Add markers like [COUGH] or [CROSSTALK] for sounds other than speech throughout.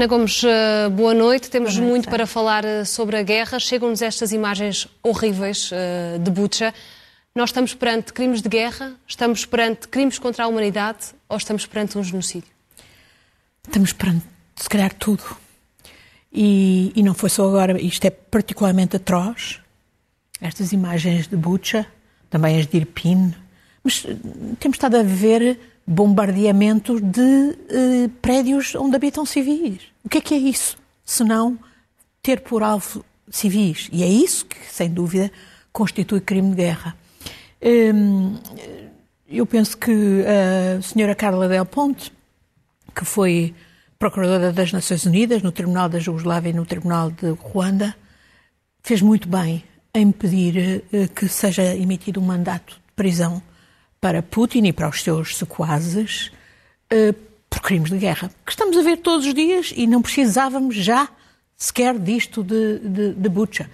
Ana Gomes, eh, boa noite. Temos boa noite, muito para falar eh, sobre a guerra. Chegam-nos estas imagens horríveis eh, de Butcha. Nós estamos perante crimes de guerra? Estamos perante crimes contra a humanidade? Ou estamos perante um genocídio? Estamos perante, se calhar, tudo. E, e não foi só agora. Isto é particularmente atroz. Estas imagens de Butcha, também as de Irpin. Mas temos estado a ver bombardeamento de eh, prédios onde habitam civis. O que é que é isso? Se não ter por alvo civis. E é isso que, sem dúvida, constitui crime de guerra. Hum, eu penso que a senhora Carla Del Ponte, que foi procuradora das Nações Unidas no Tribunal da Jugoslávia e no Tribunal de Ruanda, fez muito bem em pedir eh, que seja emitido um mandato de prisão para Putin e para os seus sequazes uh, por crimes de guerra, que estamos a ver todos os dias e não precisávamos já sequer disto de, de, de Bucha.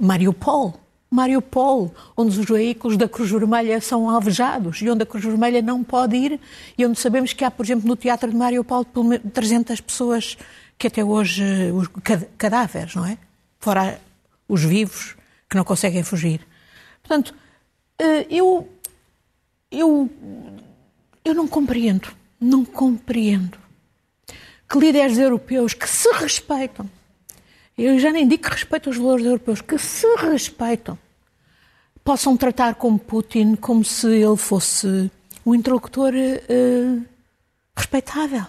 Mariupol, Mariupol, onde os veículos da Cruz Vermelha são alvejados e onde a Cruz Vermelha não pode ir e onde sabemos que há, por exemplo, no teatro de Mariupol 300 pessoas que até hoje, os cadáveres, não é? Fora os vivos que não conseguem fugir. Portanto, eh, eu eu, eu não compreendo, não compreendo que líderes europeus que se respeitam, eu já nem digo que respeitam os valores europeus, que se respeitam, possam tratar como Putin como se ele fosse um interlocutor uh, respeitável.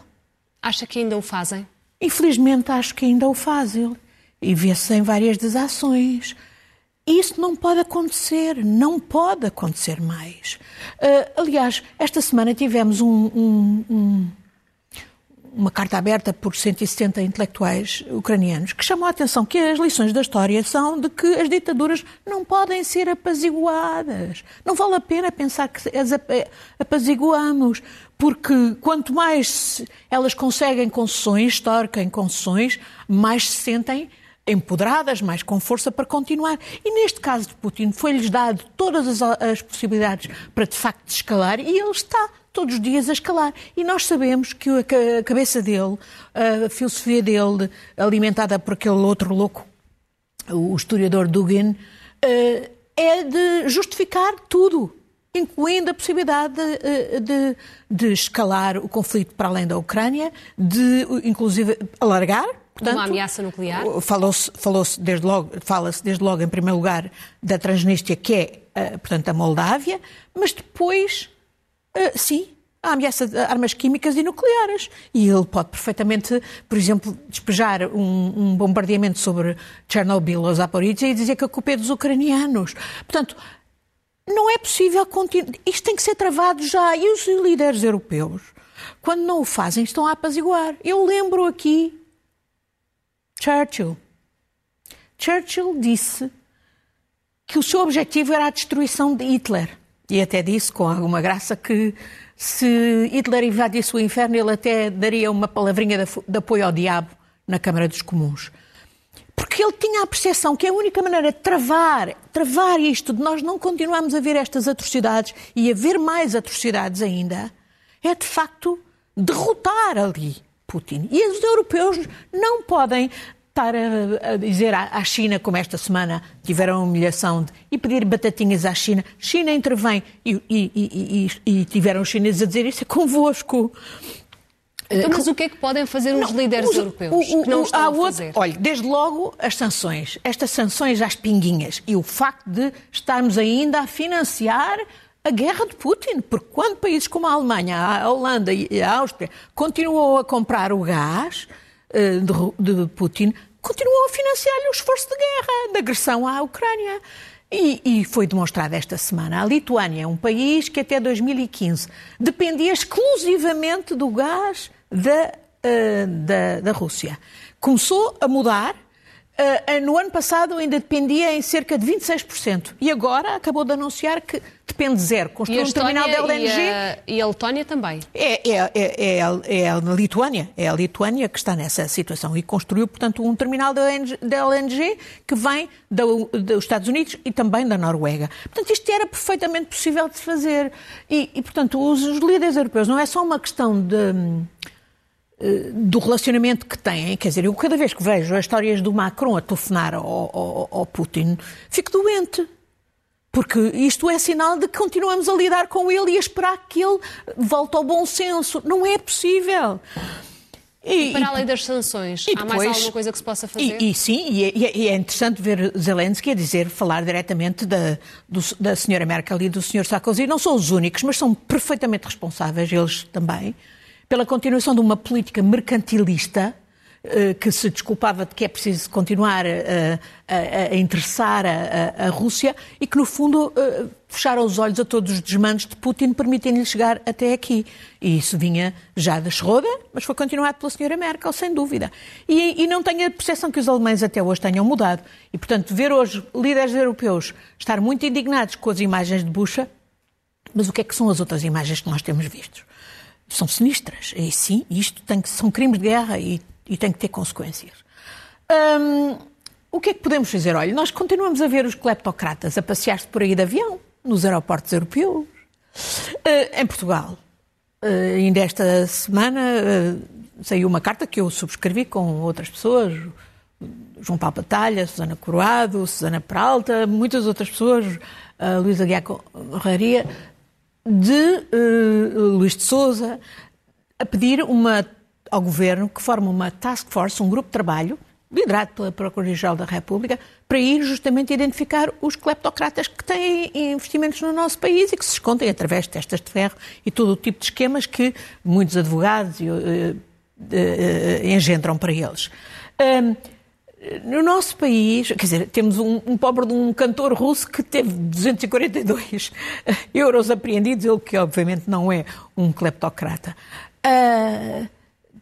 Acha que ainda o fazem? Infelizmente acho que ainda o fazem. E vê-se em várias das ações. Isso não pode acontecer, não pode acontecer mais. Uh, aliás, esta semana tivemos um, um, um, uma carta aberta por 170 intelectuais ucranianos que chamou a atenção que as lições da história são de que as ditaduras não podem ser apaziguadas. Não vale a pena pensar que as apaziguamos, porque quanto mais elas conseguem concessões, estorquem concessões, mais se sentem empoderadas, mais com força para continuar. E neste caso de Putin foi-lhes dado todas as, as, possibilidades para de facto escalar e ele está todos os dias a escalar. E nós sabemos que a, cabeça dele, a filosofia dele, alimentada por aquele outro louco, o historiador Dugin, eh, é de justificar tudo incluindo a possibilidade de, eh, de, de, escalar o conflito para além da Ucrânia, de inclusive alargar Portanto, uma ameaça nuclear? Falou-se falou desde logo, fala-se desde logo, em primeiro lugar, da Transnistria, que é, eh, portanto, a Moldávia, mas depois, eh, sim, a ameaça de armas químicas e nucleares. E ele pode perfeitamente, por exemplo, despejar um, um bombardeamento sobre Chernobyl ou Zaporizhia e dizer que a culpa é dos ucranianos. Portanto, não é possível continuar. Isto tem que ser travado já. E os líderes europeus, quando não o fazem, estão a apaziguar. Eu lembro aqui Churchill. Churchill disse que o seu objetivo era a destruição de Hitler. E até disse, com alguma graça, que se Hitler invadisse o inferno, ele até daria uma palavrinha de apoio ao diabo na Câmara dos Comuns. Porque ele tinha a percepção que a única maneira de travar, travar isto, de nós não continuarmos a ver estas atrocidades e a ver mais atrocidades ainda, é de facto derrotar ali Putin. E os europeus não podem estar a, a dizer à, à, China, como esta semana tiveram a humilhação de, e pedir batatinhas à China. China intervém e, e, e, e tiveram os chineses a dizer isso é convosco. Então, mas o que é que podem fazer os não, líderes os, europeus o, o, que não estão a, a fazer? Outro, olha, desde logo as sanções, estas sanções às pinguinhas e o facto de estarmos ainda a financiar a guerra de Putin, porque quando países como a Alemanha, a Holanda e a Áustria continuam a comprar o gás de, de, Putin, continuam a financiar-lhe o esforço de guerra, de agressão à Ucrânia. E, e, foi demonstrado esta semana. A Lituânia é um país que até 2015 dependia exclusivamente do gás da, uh, da, da Rússia. Começou a mudar no ano passado ainda dependia em cerca de 26%. E agora acabou de anunciar que depende zero. Construiu um terminal da LNG. E a, e a Letónia também. É, é, é, é, a, é Lituânia. É a Lituânia que está nessa situação. E construiu, portanto, um terminal da LNG, da LNG que vem do, dos Estados Unidos e também da Noruega. Portanto, isto era perfeitamente possível de se fazer. E, e portanto, os, os líderes europeus não é só uma questão de eh, do relacionamento que têm. Quer dizer, eu cada vez que vejo as histórias do Macron a telefonar ao, ao, ao, Putin, fico doente. Porque isto é sinal de que continuamos a lidar com ele e a esperar que ele volte ao bom senso. Não é possível. E, e para além das sanções, depois, há mais alguma coisa que se possa fazer? E, e sim, e é, e é, interessante ver Zelensky a dizer, falar diretamente da, do, da senhora Merkel e do senhor Sarkozy. Não são os únicos, mas são perfeitamente responsáveis, eles também, pela continuação de uma política mercantilista eh, que se desculpava de que é preciso continuar a, a, a interessar a, a, Rússia e que, no fundo, eh, fecharam os olhos a todos os desmandos de Putin, permitindo-lhe chegar até aqui. E isso vinha já da Schroeder, mas foi continuado pela senhora Merkel, sem dúvida. E, e não tenho a percepção que os alemães até hoje tenham mudado. E, portanto, ver hoje líderes europeus estar muito indignados com as imagens de Bucha, mas o que é que são as outras imagens que nós temos visto? São sinistras. E sim, isto tem que, são crimes de guerra e, e tem que ter consequências. Hum, o que é que podemos fazer? Olha, nós continuamos a ver os cleptocratas a passear-se por aí de avião, nos aeroportos europeus, uh, em Portugal. Uh, ainda esta semana uh, saiu uma carta que eu subscrevi com outras pessoas, João Paulo Batalha, Susana Coroado, Susana Peralta, muitas outras pessoas, uh, Luísa Guiá Correria, de uh, Luís de Souza a pedir uma, ao Governo que forme uma task force, um grupo de trabalho, liderado pela Procuradoria-Geral da República, para ir justamente identificar os cleptocratas que têm investimentos no nosso país e que se escondem através de testas de ferro e todo o tipo de esquemas que muitos advogados uh, uh, engendram para eles. No nosso país, quer dizer, temos um, um, pobre de um cantor russo que teve 242 [LAUGHS] euros apreendidos, ele que obviamente não é um cleptocrata. Uh,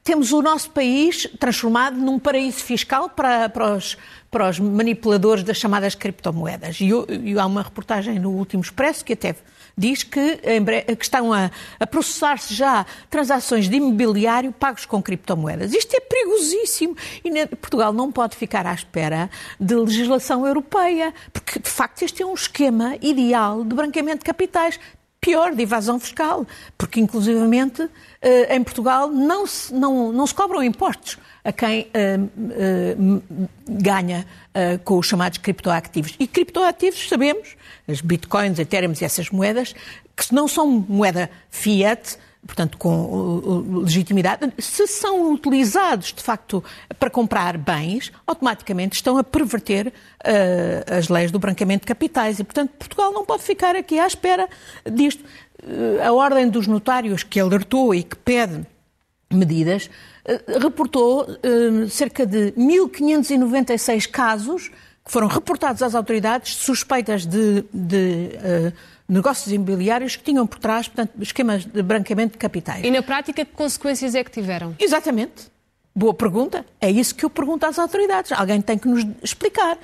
temos o nosso país transformado num paraíso fiscal para, para, os, para os manipuladores das chamadas criptomoedas. E, há uma reportagem no último Expresso que até diz que, que estão a, a processar-se já transações de imobiliário pagos com criptomoedas. Isto é perigosíssimo e Portugal não pode ficar à espera de legislação europeia, porque de facto este é um esquema ideal de branqueamento de capitais pior, de evasão fiscal, porque inclusivamente eh, em Portugal não se, não, não se cobram impostos a quem uh, uh, ganha uh, com os chamados criptoativos. E criptoativos, sabemos, as bitcoins, ethereum e essas moedas, que não são moeda fiat, portanto, com legitimidade, se são utilizados, de facto, para comprar bens, automaticamente estão a perverter uh, as leis do branqueamento de capitais. E, portanto, Portugal não pode ficar aqui à espera disto. Uh, a Ordem dos Notários, que alertou e que pede medidas, reportou cerca de 1.596 casos que foram reportados às autoridades suspeitas de, de negócios imobiliários que tinham por trás, portanto, esquemas de branqueamento de capitais. E na prática, que consequências é que tiveram? Exatamente. Boa pergunta. É isso que eu pergunto às autoridades. Alguém tem que nos explicar.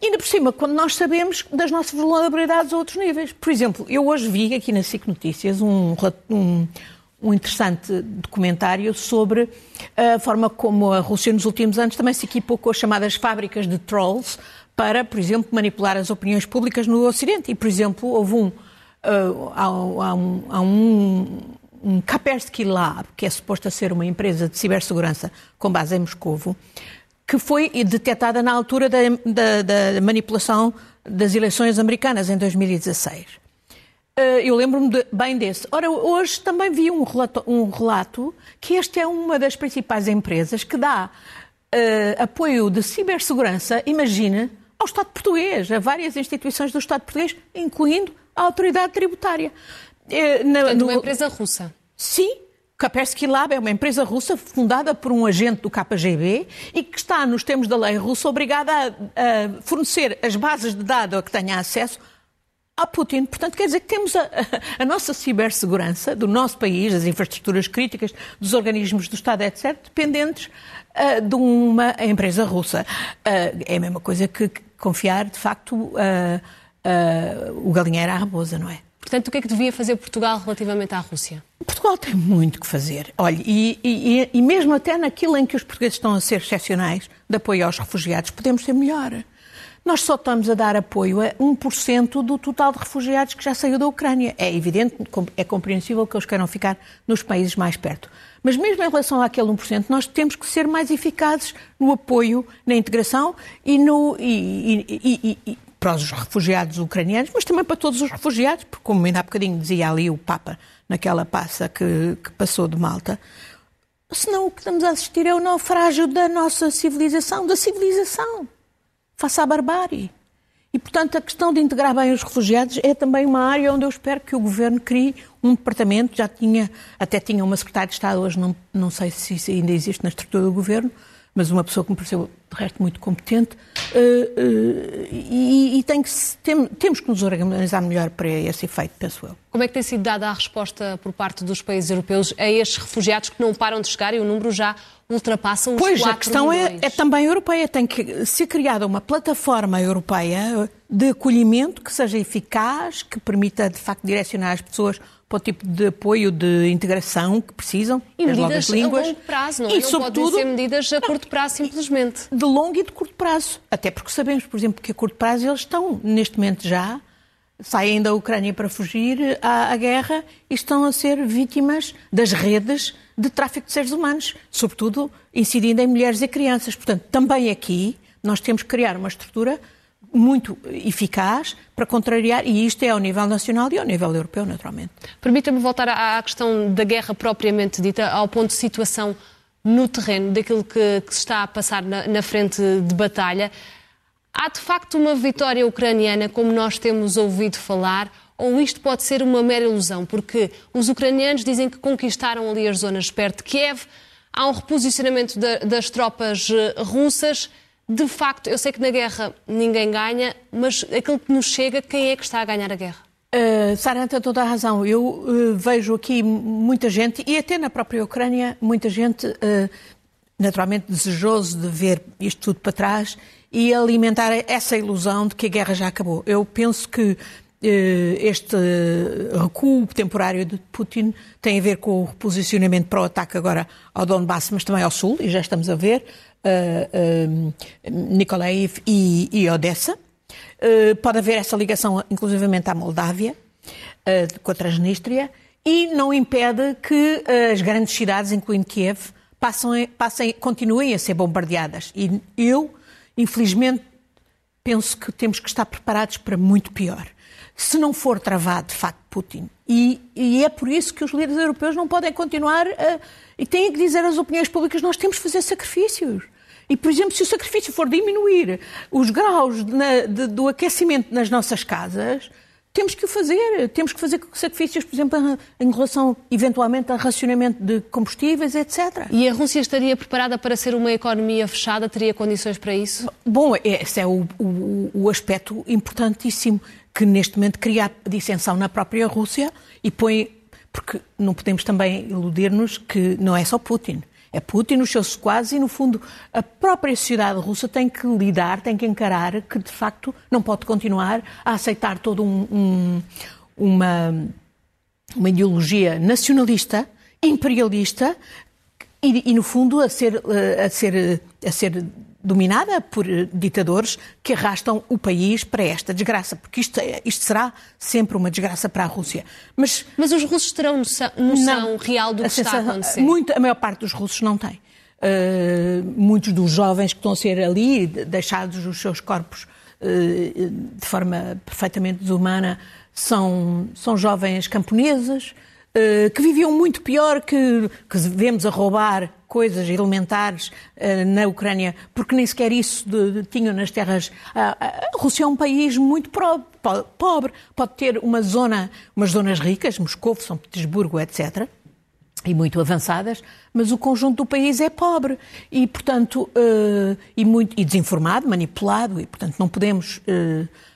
E ainda por cima, quando nós sabemos das nossas vulnerabilidades a outros níveis. Por exemplo, eu hoje vi aqui na SIC Notícias um, um, um interessante documentário sobre a forma como a Rússia nos últimos anos também se equipou com as chamadas fábricas de trolls para, por exemplo, manipular as opiniões públicas no Ocidente. E, por exemplo, houve um. Uh, há, há, um, há um, um Kaspersky Lab, que é suposto a ser uma empresa de cibersegurança com base em Moscovo, que foi detectada na altura da, da, da manipulação das eleições americanas em 2016. Uh, eu lembro-me de, bem desse. Ora, hoje também vi um relato, um relato que esta é uma das principais empresas que dá uh, apoio de cibersegurança, imagine, ao Estado português, a várias instituições do Estado português, incluindo a autoridade tributária. É, na, Portanto, no... uma empresa russa. Sim, Kaspersky Lab é uma empresa russa fundada por um agente do KGB e que está, nos termos da lei russa, obrigada a, a fornecer as bases de dados a que tenha acesso a Putin. Portanto, quer dizer que temos a, a, nossa cibersegurança do nosso país, as infraestruturas críticas, dos organismos do Estado, etc., dependentes uh, de uma empresa russa. Uh, é a mesma coisa que confiar, de facto, uh, o galinheiro à raposa, não é? Portanto, o que é que devia fazer Portugal relativamente à Rússia? Portugal tem muito que fazer. Olha, e, e, e mesmo até naquilo em que os portugueses estão a ser excepcionais, de apoio aos refugiados, podemos ser melhor. Nós só estamos a dar apoio a 1% do total de refugiados que já saiu da Ucrânia. É evidente, é compreensível que eles queiram ficar nos países mais perto. Mas mesmo em relação àquele 1%, nós temos que ser mais eficazes no apoio, na integração e, no, e, e, e para os refugiados ucranianos, mas também para todos os refugiados, porque, como ainda há bocadinho dizia ali o Papa naquela passa que, que passou de Malta, senão o que estamos a assistir é o naufrágio da nossa civilização, da civilização face à barbárie. E, portanto, a questão de integrar bem os refugiados é também uma área onde eu espero que o Governo crie um departamento, já tinha, até tinha uma secretária de Estado, hoje não, não sei se ainda existe na estrutura do Governo, mas uma pessoa que me pareceu, de resto, muito competente, uh, uh, e, e tem que tem, temos que nos organizar melhor para esse efeito, penso eu. Como é que tem sido dada a resposta por parte dos países europeus a estes refugiados que não param de chegar e o número já ultrapassa os pois, 4 a questão é, é, também europeia. Tem que ser criada uma plataforma europeia de acolhimento que seja eficaz, que permita, de facto, direcionar as pessoas para o tipo de apoio de integração que precisam, e as medidas línguas. a longo prazo, não é? E, não sobretudo, podem ser medidas a curto prazo, simplesmente. De longo e de curto prazo. Até porque sabemos, por exemplo, que a curto prazo eles estão, neste momento já, saem da Ucrânia para fugir à, à guerra e estão a ser vítimas das redes de tráfico de seres humanos, sobretudo incidindo em mulheres e crianças. Portanto, também aqui nós temos que criar uma estrutura muito eficaz para contrariar, e isto é ao nível nacional e ao nível europeu, naturalmente. Permita-me voltar à questão da guerra propriamente dita, ao ponto de situação no terreno, daquilo que, que se está a passar na, na frente de batalha. Há de facto uma vitória ucraniana, como nós temos ouvido falar, ou isto pode ser uma mera ilusão? Porque os ucranianos dizem que conquistaram ali as zonas perto de Kiev, há um reposicionamento das tropas eh, russas de facto, eu sei que na guerra ninguém ganha, mas aquilo que nos chega, quem é que está a ganhar a guerra? Uh, Sara tem toda a razão. Eu uh, vejo aqui muita gente, e até na própria Ucrânia, muita gente uh, naturalmente desejoso de ver isto tudo para trás e alimentar essa ilusão de que a guerra já acabou. Eu penso que este recuo temporário de Putin tem a ver com o reposicionamento para o ataque agora ao Donbass, mas também ao Sul, e já estamos a ver uh, Nikolaev e, e Odessa. Uh, pode haver essa ligação, inclusivamente, à Moldávia, uh, com a Transnistria, e não impede que as grandes cidades, incluindo Kiev, passem, passem, continuem a ser bombardeadas. E eu, infelizmente, penso que temos que estar preparados para muito pior. Se não for travado, de facto, Putin. E, e é por isso que os líderes europeus não podem continuar a, e têm que dizer às opiniões públicas: nós temos que fazer sacrifícios. E, por exemplo, se o sacrifício for diminuir os graus de, do aquecimento nas nossas casas, temos que o fazer. Temos que fazer sacrifícios, por exemplo, em relação, eventualmente, a racionamento de combustíveis, etc. E a Rússia estaria preparada para ser uma economia fechada? Teria condições para isso? Bom, esse é o, o, o aspecto importantíssimo que, neste momento, cria a dissensão na própria Rússia e põe. Porque não podemos também iludir-nos que não é só Putin é Putin, os seus sequazes e, no fundo, a própria sociedade russa tem que lidar, tem que encarar que, de facto, não pode continuar a aceitar toda um, um, uma, uma ideologia nacionalista, imperialista e, e, no fundo, a ser, a ser, a ser dominada por eh, ditadores que arrastam o país para esta desgraça, porque isto, é, isto será sempre uma desgraça para a Rússia. Mas, Mas os russos terão noção, noção não, real do que está a acontecer? Muito, a maior parte dos russos não tem. Uh, muitos dos jovens que estão a ser ali, deixados os seus corpos uh, de forma perfeitamente desumana, são, são jovens camponeses, que viviam muito pior que, que vemos a roubar coisas elementares uh, na Ucrânia, porque nem sequer isso de, de, tinham nas terras. Uh, a Rússia é um país muito pro, pobre, pode ter uma zona, umas zonas ricas, Moscou, São Petersburgo, etc., e muito avançadas, mas o conjunto do país é pobre e, portanto, uh, e, muito, e desinformado, manipulado, e, portanto, não podemos.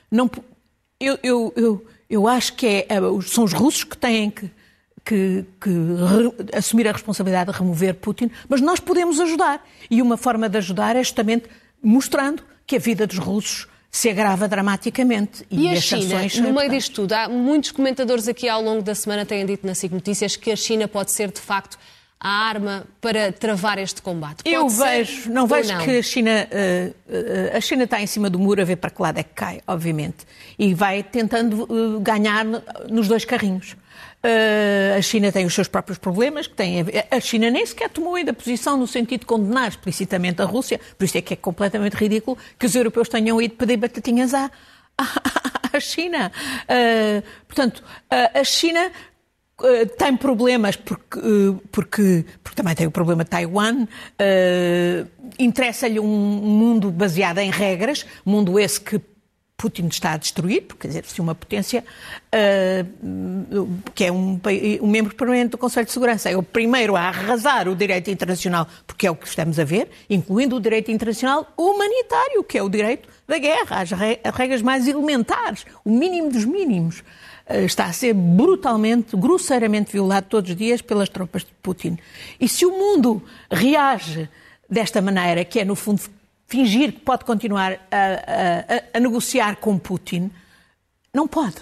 não, eu, eu, eu, eu acho que é, são os russos que têm que, que, que re, assumir a responsabilidade de remover Putin, mas nós podemos ajudar. E uma forma de ajudar é justamente mostrando que a vida dos russos se agrava dramaticamente. E, e a China, no meio disto tudo, há muitos comentadores aqui ao longo da semana têm dito na SIC Notícias que a China pode ser, de facto, a arma para travar este combate. Pode Eu vejo, não vejo não? que a China, uh, uh, a China está em cima do muro a ver para que lado é que cai, obviamente, e vai tentando uh, ganhar nos dois carrinhos. Uh, a China tem os seus próprios problemas, que tem a, a China nem sequer tomou ainda posição no sentido de condenar explicitamente a Rússia, por isso é que é completamente ridículo que os europeus tenham ido pedir batatinhas à, [LAUGHS] à, à China. Uh, portanto, uh, a China tem problemas porque, porque, porque também tem o problema de Taiwan. Uh, Interessa-lhe um mundo baseado em regras, mundo esse que Putin está a destruir, porque, quer dizer, se uma potência uh, que é um, um, membro permanente do Conselho de Segurança é o primeiro a arrasar o direito internacional, porque é o que estamos a ver, incluindo o direito internacional humanitário, que é o direito da guerra, as regras mais elementares, o mínimo dos mínimos. Uh, está a ser brutalmente, grosseiramente violado todos os dias pelas tropas de Putin. E se o mundo reage desta maneira, que é, no fundo, fingir que pode continuar a, a, a, negociar com Putin, não pode.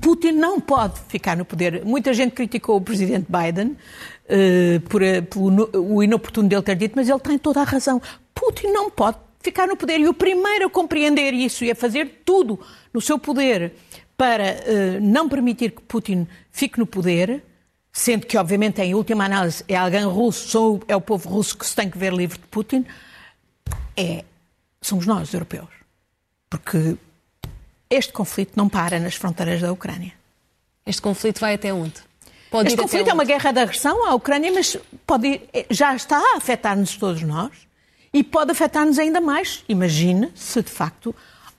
Putin não pode ficar no poder. Muita gente criticou o presidente Biden uh, por, por o inoportuno dele ter dito, mas ele tem toda a razão. Putin não pode ficar no poder. E o primeiro a compreender isso e a fazer tudo no seu poder para uh, não permitir que Putin fique no poder, sendo que, obviamente, em última análise, é alguém russo, é o povo russo que se tem que ver livre de Putin, é somos nós, europeus. Porque este conflito não para nas fronteiras da Ucrânia. Este conflito vai até onde? Pode este conflito é uma guerra de agressão à Ucrânia, mas pode ir, já está a afetar-nos todos nós e pode afetar-nos ainda mais. Imagine se de facto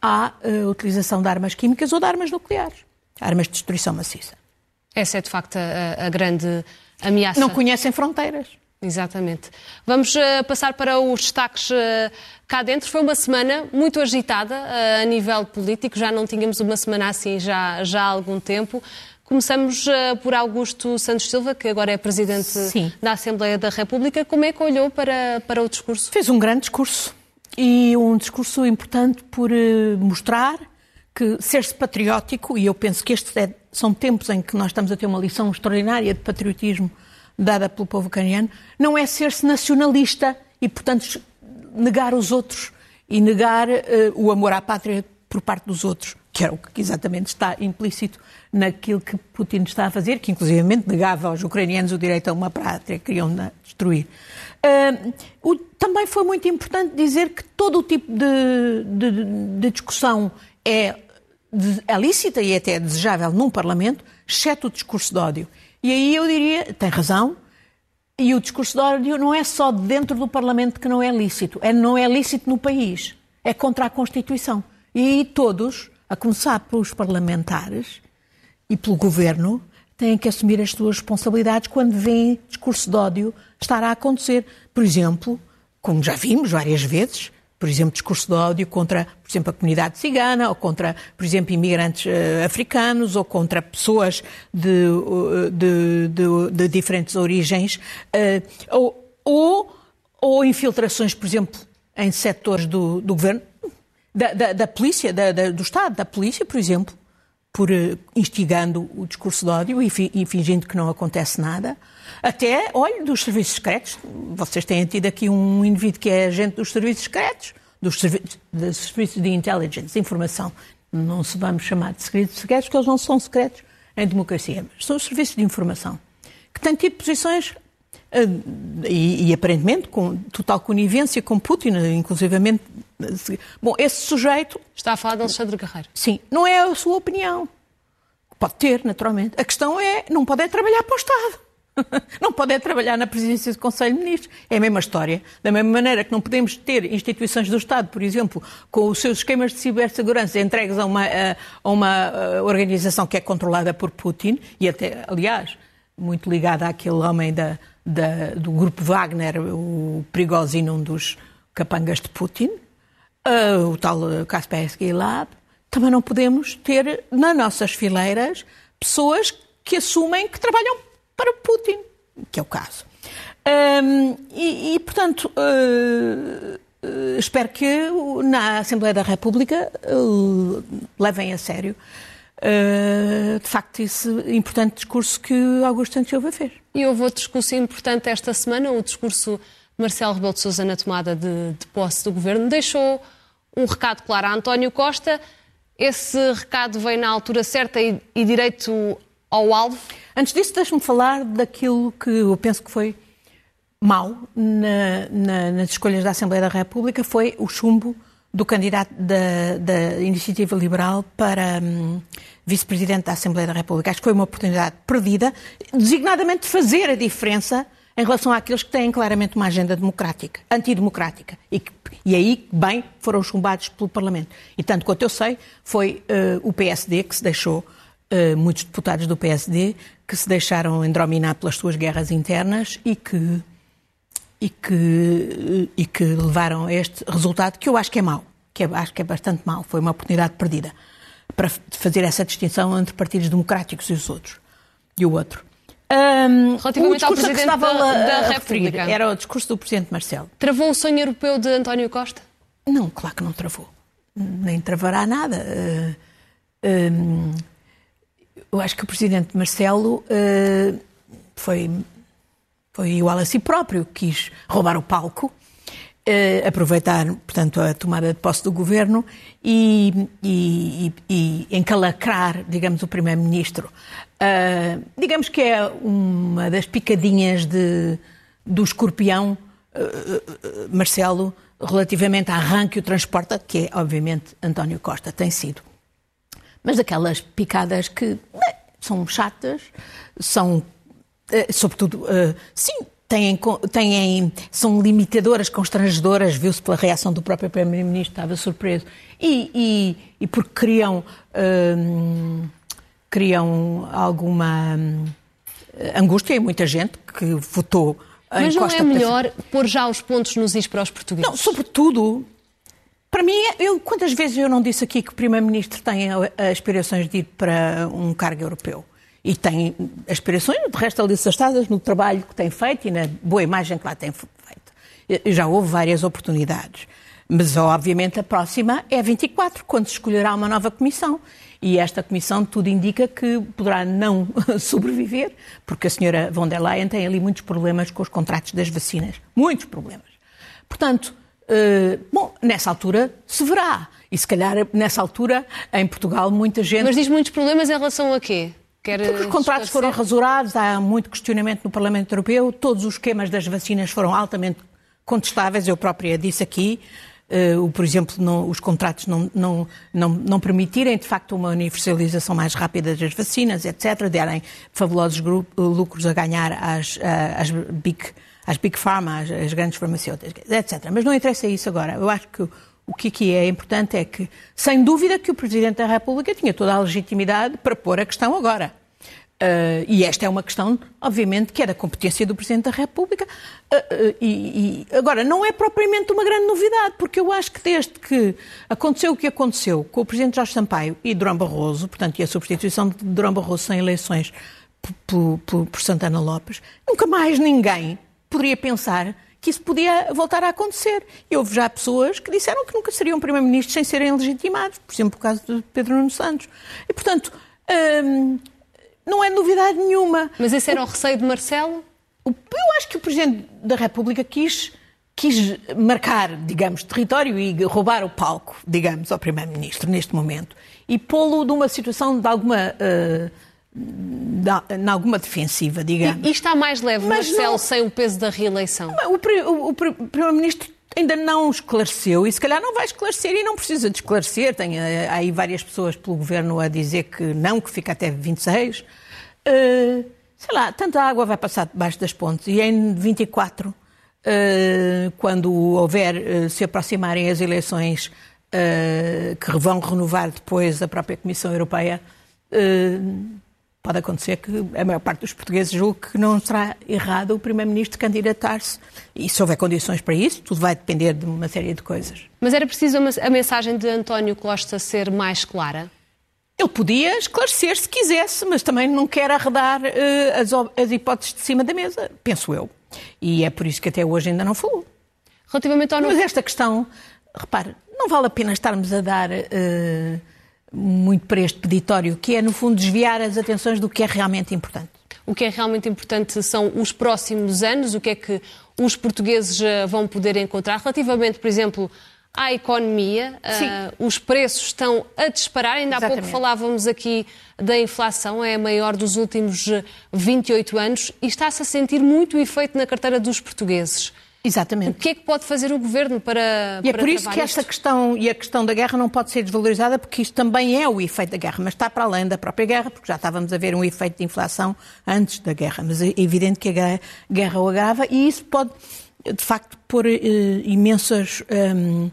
há uh, utilização de armas químicas ou de armas nucleares, armas de destruição maciça. Essa é de facto a, a grande ameaça. Não conhecem fronteiras. Exatamente. Vamos uh, passar para os destaques uh, cá dentro. Foi uma semana muito agitada uh, a nível político, já não tínhamos uma semana assim já, já há algum tempo. Começamos por Augusto Santos Silva, que agora é Presidente Sim. da Assembleia da República. Como é que olhou para, para o discurso? Fez um grande discurso e um discurso importante por mostrar que ser-se patriótico, e eu penso que estes é, são tempos em que nós estamos a ter uma lição extraordinária de patriotismo dada pelo povo ucraniano, não é ser-se nacionalista e, portanto, negar os outros e negar uh, o amor à pátria por parte dos outros, que é o que exatamente está implícito naquilo que Putin está a fazer, que inclusivamente negava aos ucranianos o direito a uma pátria que queriam destruir. Uh, o, também foi muito importante dizer que todo o tipo de, de, de discussão é, é lícita e até desejável num Parlamento, exceto o discurso de ódio. E aí eu diria, tem razão, e o discurso de ódio não é só dentro do Parlamento que não é lícito, é não é lícito no país, é contra a Constituição. E todos, a começar pelos parlamentares e pelo governo, têm que assumir as suas responsabilidades quando veem discurso de ódio estar a acontecer. Por exemplo, como já vimos várias vezes, por exemplo, discurso de ódio contra, por exemplo, a comunidade cigana, ou contra, por exemplo, imigrantes uh, africanos, ou contra pessoas de, uh, de, de, de diferentes origens, uh, ou, ou, ou, infiltrações, por exemplo, em setores do, do governo, da, da, da polícia, da, do Estado, da polícia, por exemplo, por instigando o discurso de ódio e, fi, e fingindo que não acontece nada. Até, olha, dos serviços secretos. Vocês têm tido aqui um indivíduo que é agente dos serviços secretos, dos, servi dos serviços de intelligence, informação. Não se vamos chamar de serviços secretos, porque eles não são secretos em democracia, mas são os serviços de informação, que têm tido posições uh, e, e, aparentemente com total conivência com Putin, inclusivamente. Bom, esse sujeito. Está a falar de Alexandre Guerreiro. Sim, não é a sua opinião. Pode ter, naturalmente. A questão é, não pode é trabalhar para o Estado. [LAUGHS] Não pode é trabalhar na presidência do Conselho de Ministros. É a mesma história. Da mesma maneira que não podemos ter instituições do Estado, por exemplo, com os seus esquemas de cibersegurança entregues a uma, a uma organização que é controlada por Putin, e até, aliás, muito ligada àquele homem da, da, do grupo Wagner, o Prigozhin, um dos capangas de Putin, uh, o tal Kaspersky Lab, também não podemos ter nas nossas fileiras pessoas que assumem que trabalham para Putin, que é o caso. Um, e, e, portanto, uh, uh, espero que na Assembleia da República uh, levem a sério, de facto, esse importante discurso que Augusto Santos fez. E houve outro discurso importante esta semana, o discurso de Marcelo Rebelo de Sousa na tomada de, de posse do governo, deixou um recado claro a António Costa. Esse recado veio na altura certa e, e direito ao alvo? Antes disso, deixe-me falar daquilo que eu penso que foi mau na, na, nas escolhas da Assembleia da República, foi o chumbo do candidato da, da Iniciativa Liberal para hum, vice-presidente da Assembleia da República. Acho que foi uma oportunidade perdida, designadamente de fazer a diferença em relação àqueles que têm claramente uma agenda democrática, antidemocrática, e, que, e aí, bem, foram chumbados pelo Parlamento. E tanto quanto eu sei, foi uh, o PSD que se deixou, uh, muitos deputados do PSD, que se deixaram endrominar pelas suas guerras internas e que, e que, e que levaram a este resultado que eu acho que é mau, que é, acho que é bastante mau, foi uma oportunidade perdida para fazer essa distinção entre partidos democráticos e os outros. E o outro. Um, Relativamente ao Presidente da, da República. Era o discurso do Presidente Marcelo. Travou o sonho europeu de António Costa? Não, claro que não travou. Nem travará nada. Uh, um, eu acho que o Presidente Marcelo uh, foi, foi igual a si próprio, quis roubar o palco Uh, aproveitar, portanto, a tomada de posse do governo e, e, e, e encalacrar, digamos, o primeiro-ministro. Uh, digamos que é uma das picadinhas de, do escorpião uh, Marcelo relativamente à rã que o transporta, que é, obviamente, António Costa, tem sido. Mas aquelas picadas que bem, são chatas, são, sobretudo, sim, têm, têm, são limitadoras, constrangedoras, viu-se pela reação do próprio Primeiro-Ministro, estava surpreso, e, e, e porque criam, hum, criam alguma hum, angústia em muita gente que votou Mas não Costa é melhor pôr já os pontos nos is para os portugueses? Não, sobretudo, para mim, eu, quantas vezes eu não disse aqui que o Primeiro-Ministro tem aspirações de ir para um cargo europeu? e tem aspirações, de resto alicerçadas no trabalho que tem feito e na boa imagem que lá tem feito. Já houve várias oportunidades. Mas, obviamente, a próxima é 24, quando se escolherá uma nova comissão. E esta comissão tudo indica que poderá não [LAUGHS] sobreviver, porque a senhora von der Leyen tem ali muitos problemas com os contratos das vacinas. Muitos problemas. Portanto, uh, bom, nessa altura se verá. E se calhar, nessa altura, em Portugal, muita gente. Mas diz muitos problemas em relação a quê? Quer Porque os contratos foram rasurados, há muito questionamento no Parlamento Europeu, todos os esquemas das vacinas foram altamente contestáveis, eu própria disse aqui, uh, por exemplo, não, os contratos não, não, não, não, permitirem, de facto, uma universalização mais rápida das vacinas, etc., derem fabulosos lucros a ganhar às, às, big, às big pharma, às, às grandes farmacêuticas, etc. Mas não interessa isso agora. Eu acho que o que aqui é importante é que, sem dúvida, que o Presidente da República tinha toda a legitimidade para pôr a questão agora. Uh, e esta é uma questão, obviamente, que é da competência do Presidente da República. Uh, uh, e, e, agora, não é propriamente uma grande novidade, porque eu acho que desde que aconteceu o que aconteceu com o Presidente Jorge Sampaio e Durão Barroso, portanto, e a substituição de Durão Barroso sem eleições por, por, por Santana Lopes, nunca mais ninguém poderia pensar que isso podia voltar a acontecer. E houve já pessoas que disseram que nunca seriam primeiro-ministros sem serem legitimados, por exemplo, o caso de Pedro Nuno Santos. E, portanto, hum, não é novidade nenhuma. Mas esse era o, o receio de Marcelo? Eu acho que o Presidente da República quis, quis marcar, digamos, território e roubar o palco, digamos, ao Primeiro-Ministro neste momento. E pô-lo numa situação de alguma... Uh, em alguma defensiva, digamos. E, e está mais leve, Mas Marcelo, não... sem o peso da reeleição? O, o, o, o Primeiro-Ministro ainda não esclareceu e se calhar não vai esclarecer e não precisa de esclarecer. Tem eh, aí várias pessoas pelo governo a dizer que não, que fica até 26. Uh, eh, sei lá, tanta água vai passar debaixo das pontes e em 24, uh, eh, quando houver, uh, se aproximarem as eleições que vão renovar depois a própria Comissão Europeia, pode acontecer que a maior parte dos portugueses julgue que não será errado o Primeiro-Ministro candidatar-se. E se houver condições para isso, tudo vai depender de uma série de coisas. Mas era preciso a mensagem de António Costa ser mais clara? Ele podia esclarecer se quisesse, mas também não quer arredar uh, as, as hipóteses de cima da mesa, penso eu. E é por isso que até hoje ainda não falou. Relativamente ao... Mas esta questão, repare, não vale a pena estarmos a dar... Uh, muito para este peditório, que é, no fundo, desviar as atenções do que é realmente importante. O que é realmente importante são os próximos anos, o que é que os portugueses eh, vão poder encontrar. Relativamente, por exemplo, à economia, uh, os preços estão a disparar. Ainda Exatamente. há pouco falávamos aqui da inflação, é a maior dos últimos 28 anos e está-se a sentir muito o efeito na carteira dos portugueses. Exatamente. O que é que pode fazer o governo para. E é por isso que esta isto? questão e a questão da guerra não pode ser desvalorizada, porque isto também é o efeito da guerra, mas está para além da própria guerra, porque já estávamos a ver um efeito de inflação antes da guerra. Mas é evidente que a guerra o agrava e isso pode, de facto, pôr uh, imensos um,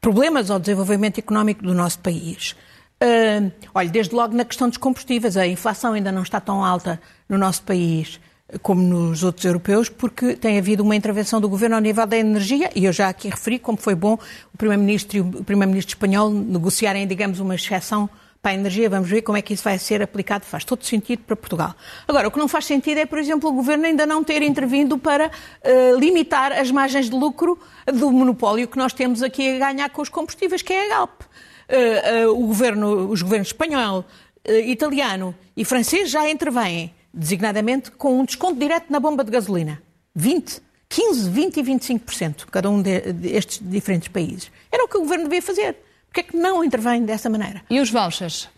problemas ao desenvolvimento económico do nosso país. Uh, olha, desde logo na questão dos combustíveis, a inflação ainda não está tão alta no nosso país como nos outros europeus, porque tem havido uma intervenção do governo ao nível da energia, e eu já aqui referi como foi bom o Primeiro-Ministro e o Primeiro-Ministro espanhol negociarem, digamos, uma exceção para a energia. Vamos ver como é que isso vai ser aplicado. Faz todo sentido para Portugal. Agora, o que não faz sentido é, por exemplo, o governo ainda não ter intervindo para uh, limitar as margens de lucro do monopólio que nós temos aqui a ganhar com os combustíveis, que é a Galp. Uh, uh, o governo, os governos espanhol, italiano e francês já intervêm designadamente com um desconto direto na bomba de gasolina. 20, 15, 20 e 25%, cada um destes diferentes países. Era o que o governo devia fazer. Porquê é que não intervém dessa maneira? E os vouchers?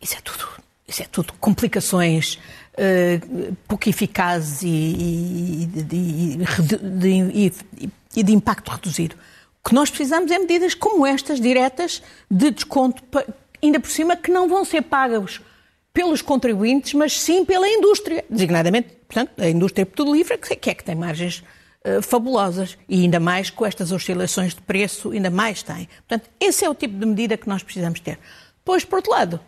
Isso é tudo, isso é tudo complicações uh, pouco eficazes e, e, e, e, de impacto reduzido. O que nós precisamos é medidas como estas, diretas, de desconto, ainda por cima, que não vão ser pagas pelos contribuintes, mas sim pela indústria, designadamente, portanto, a indústria petrolífera, que é que tem margens uh, fabulosas e ainda mais com estas oscilações de preço, ainda mais tem. Portanto, esse é o tipo de medida que nós precisamos ter. Pois, por outro lado,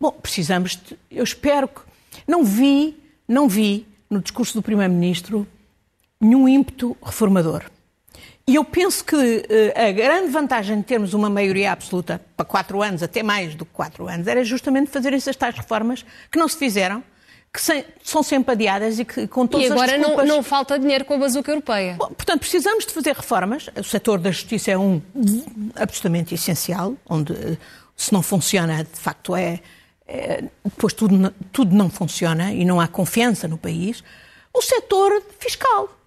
bom, precisamos, de, eu espero que, não vi, não vi no discurso do Primeiro-Ministro nenhum ímpeto reformador. E eu penso que uh, a grande vantagem de termos uma maioria absoluta para quatro anos, até mais do que quatro anos, era justamente fazer essas tais reformas que não se fizeram, que sem, são sempre adiadas e que com todas E agora as desculpas... não, não falta dinheiro com a bazuca europeia. Bom, portanto, precisamos de fazer reformas. O setor da justiça é um absolutamente essencial, onde eh, se não funciona, de facto, é, é depois tudo, tudo não funciona e não há confiança no país. O setor fiscal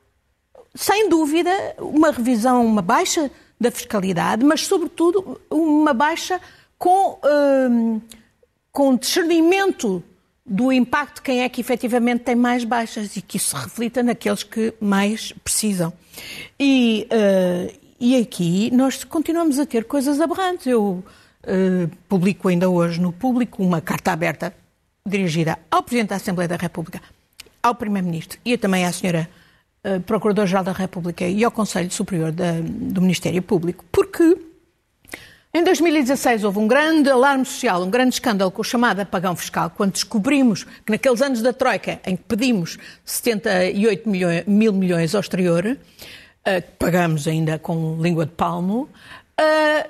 sem dúvida, uma revisão, uma baixa da fiscalidade, mas, sobretudo, uma baixa com, hum, com discernimento do impacto de quem é que efetivamente tem mais baixas e que isso se reflita naqueles que mais precisam. E, uh, e aqui nós continuamos a ter coisas aberrantes. Eu uh, publico ainda hoje no público uma carta aberta dirigida ao Presidente da Assembleia da República, ao Primeiro-Ministro e também à Senhora Procurador-Geral da República e ao Conselho Superior da, do Ministério Público, porque em 2016 houve um grande alarme social, um grande escândalo com o chamado apagão fiscal, quando descobrimos que naqueles anos da Troika, em que pedimos 78 milhões, mil milhões ao exterior, uh, pagamos ainda com língua de palmo, uh,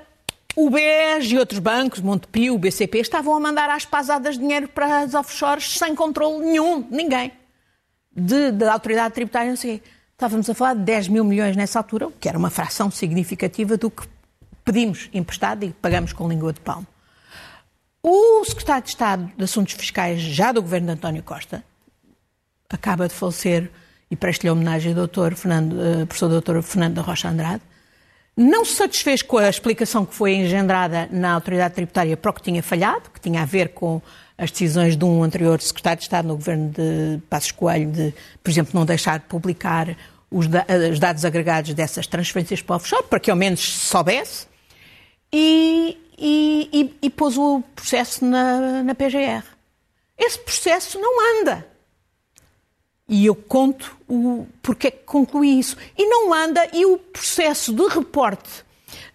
o BES e outros bancos, Montepio, o BCP, estavam a mandar às pasadas dinheiro para as offshores sem controle nenhum, ninguém de, da autoridade tributária, não sei Estávamos a falar de 10 mil milhões nessa altura, que era uma fração significativa do que pedimos emprestado e pagamos com língua de palmo. O secretário de Estado de Assuntos Fiscais, já do governo de António Costa, acaba de falecer e presta-lhe homenagem ao. Fernando, uh, professor Dr. Fernando da Rocha Andrade, não se satisfez com a explicação que foi engendrada na autoridade tributária para o que tinha falhado, que tinha a ver com as decisões de um anterior secretário de Estado no governo de Passos Coelho de, por exemplo, não deixar de publicar os, da os dados agregados dessas transferências para o offshore, para que ao menos soubesse, e, e, e, e pôs o processo na, na PGR. Esse processo não anda. E eu conto o porque é que concluí isso. E não anda, e o processo de reporte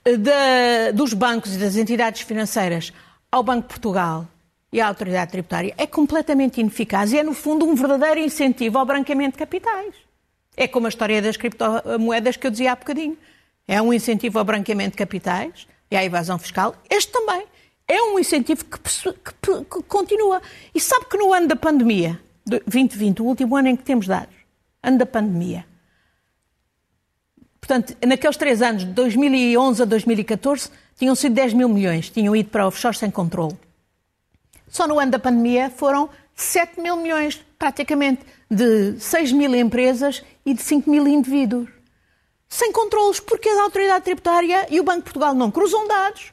eh, da, dos bancos e das entidades financeiras ao Banco de Portugal e a autoridade tributária é completamente ineficaz e é, no fundo, um verdadeiro incentivo ao branqueamento de capitais. É como a história das criptomoedas que eu dizia há bocadinho. É um incentivo ao branqueamento de capitais e à evasão fiscal. Este também é um incentivo que, que, que continua. E sabe que no ano da pandemia, 2020, o último ano em que temos dados, ano da pandemia, portanto, naqueles três anos, de 2011 a 2014, tinham sido 10 mil milhões, tinham ido para offshore sem controle. Só no ano da pandemia foram 7 mil milhões, praticamente, de 6 mil empresas e de 5 mil indivíduos. Sem controles, porque a autoridade tributária e o Banco de Portugal não cruzam dados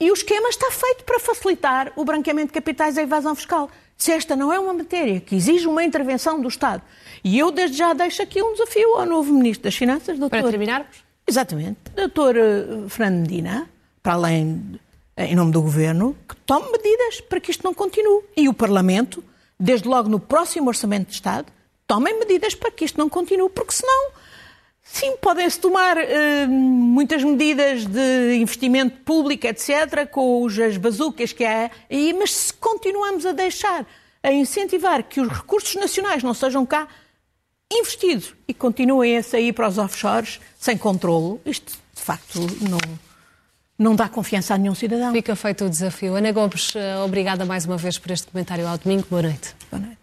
e o esquema está feito para facilitar o branqueamento de capitais e a evasão fiscal. Se esta não é uma matéria que exige uma intervenção do Estado, e eu desde já deixo aqui um desafio ao novo Ministro das Finanças, doutor... Para terminarmos? Exatamente. Doutor eh, Fernando Medina, para além, em nome do Governo, que tome medidas para que isto não continue. E o Parlamento, desde logo no próximo Orçamento de Estado, tomem medidas para que isto não continue, porque senão Sim, podem-se tomar uh, muitas medidas de investimento público, etc., com as bazucas que há aí, mas se continuamos a deixar, a incentivar que os recursos nacionais não sejam cá investidos e continuem a sair para os offshores sem controlo, isto de facto não, não dá confiança a nenhum cidadão. Fica feito o desafio. Ana Gomes, eh, obrigada mais uma vez por este comentário ao domingo. Boa noite. Boa noite.